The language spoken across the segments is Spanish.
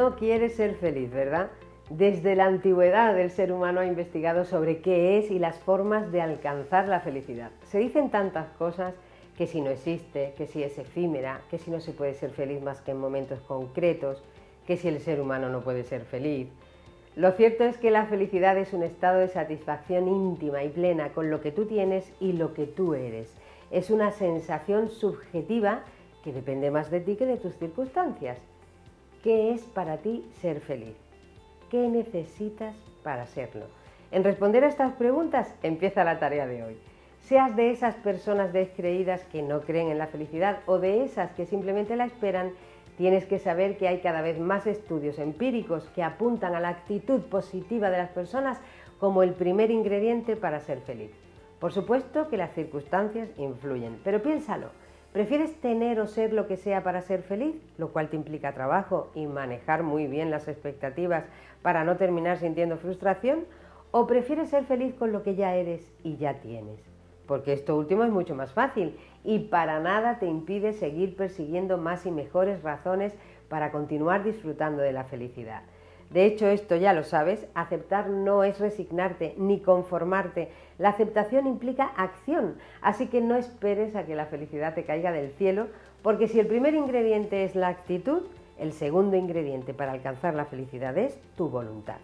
no quieres ser feliz, ¿verdad? Desde la antigüedad el ser humano ha investigado sobre qué es y las formas de alcanzar la felicidad. Se dicen tantas cosas que si no existe, que si es efímera, que si no se puede ser feliz más que en momentos concretos, que si el ser humano no puede ser feliz. Lo cierto es que la felicidad es un estado de satisfacción íntima y plena con lo que tú tienes y lo que tú eres. Es una sensación subjetiva que depende más de ti que de tus circunstancias. ¿Qué es para ti ser feliz? ¿Qué necesitas para serlo? En responder a estas preguntas empieza la tarea de hoy. Seas de esas personas descreídas que no creen en la felicidad o de esas que simplemente la esperan, tienes que saber que hay cada vez más estudios empíricos que apuntan a la actitud positiva de las personas como el primer ingrediente para ser feliz. Por supuesto que las circunstancias influyen, pero piénsalo, ¿Prefieres tener o ser lo que sea para ser feliz, lo cual te implica trabajo y manejar muy bien las expectativas para no terminar sintiendo frustración? ¿O prefieres ser feliz con lo que ya eres y ya tienes? Porque esto último es mucho más fácil y para nada te impide seguir persiguiendo más y mejores razones para continuar disfrutando de la felicidad. De hecho, esto ya lo sabes, aceptar no es resignarte ni conformarte. La aceptación implica acción, así que no esperes a que la felicidad te caiga del cielo, porque si el primer ingrediente es la actitud, el segundo ingrediente para alcanzar la felicidad es tu voluntad.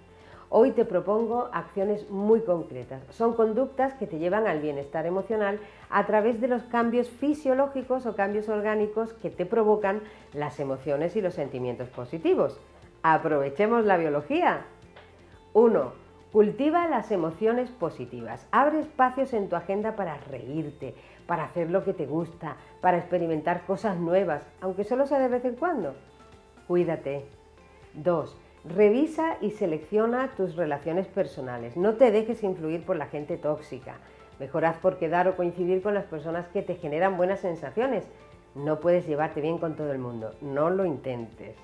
Hoy te propongo acciones muy concretas. Son conductas que te llevan al bienestar emocional a través de los cambios fisiológicos o cambios orgánicos que te provocan las emociones y los sentimientos positivos. Aprovechemos la biología. 1. Cultiva las emociones positivas. Abre espacios en tu agenda para reírte, para hacer lo que te gusta, para experimentar cosas nuevas, aunque solo sea de vez en cuando. Cuídate. 2. Revisa y selecciona tus relaciones personales. No te dejes influir por la gente tóxica. Mejorad por quedar o coincidir con las personas que te generan buenas sensaciones. No puedes llevarte bien con todo el mundo. No lo intentes.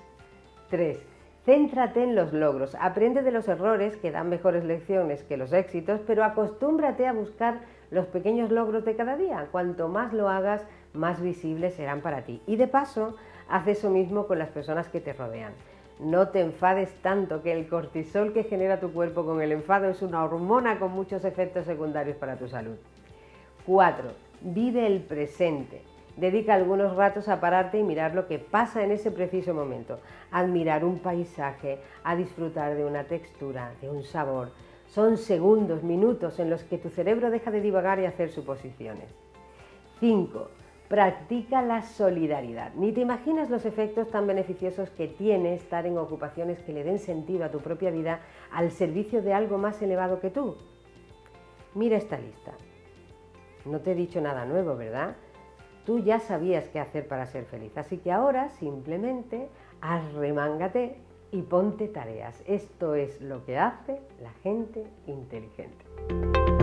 3. Céntrate en los logros, aprende de los errores que dan mejores lecciones que los éxitos, pero acostúmbrate a buscar los pequeños logros de cada día. Cuanto más lo hagas, más visibles serán para ti. Y de paso, haz eso mismo con las personas que te rodean. No te enfades tanto que el cortisol que genera tu cuerpo con el enfado es una hormona con muchos efectos secundarios para tu salud. 4. Vive el presente. Dedica algunos ratos a pararte y mirar lo que pasa en ese preciso momento, admirar un paisaje, a disfrutar de una textura, de un sabor. Son segundos, minutos en los que tu cerebro deja de divagar y hacer suposiciones. 5. Practica la solidaridad. Ni te imaginas los efectos tan beneficiosos que tiene estar en ocupaciones que le den sentido a tu propia vida al servicio de algo más elevado que tú. Mira esta lista. No te he dicho nada nuevo, ¿verdad? Tú ya sabías qué hacer para ser feliz, así que ahora simplemente arremángate y ponte tareas. Esto es lo que hace la gente inteligente.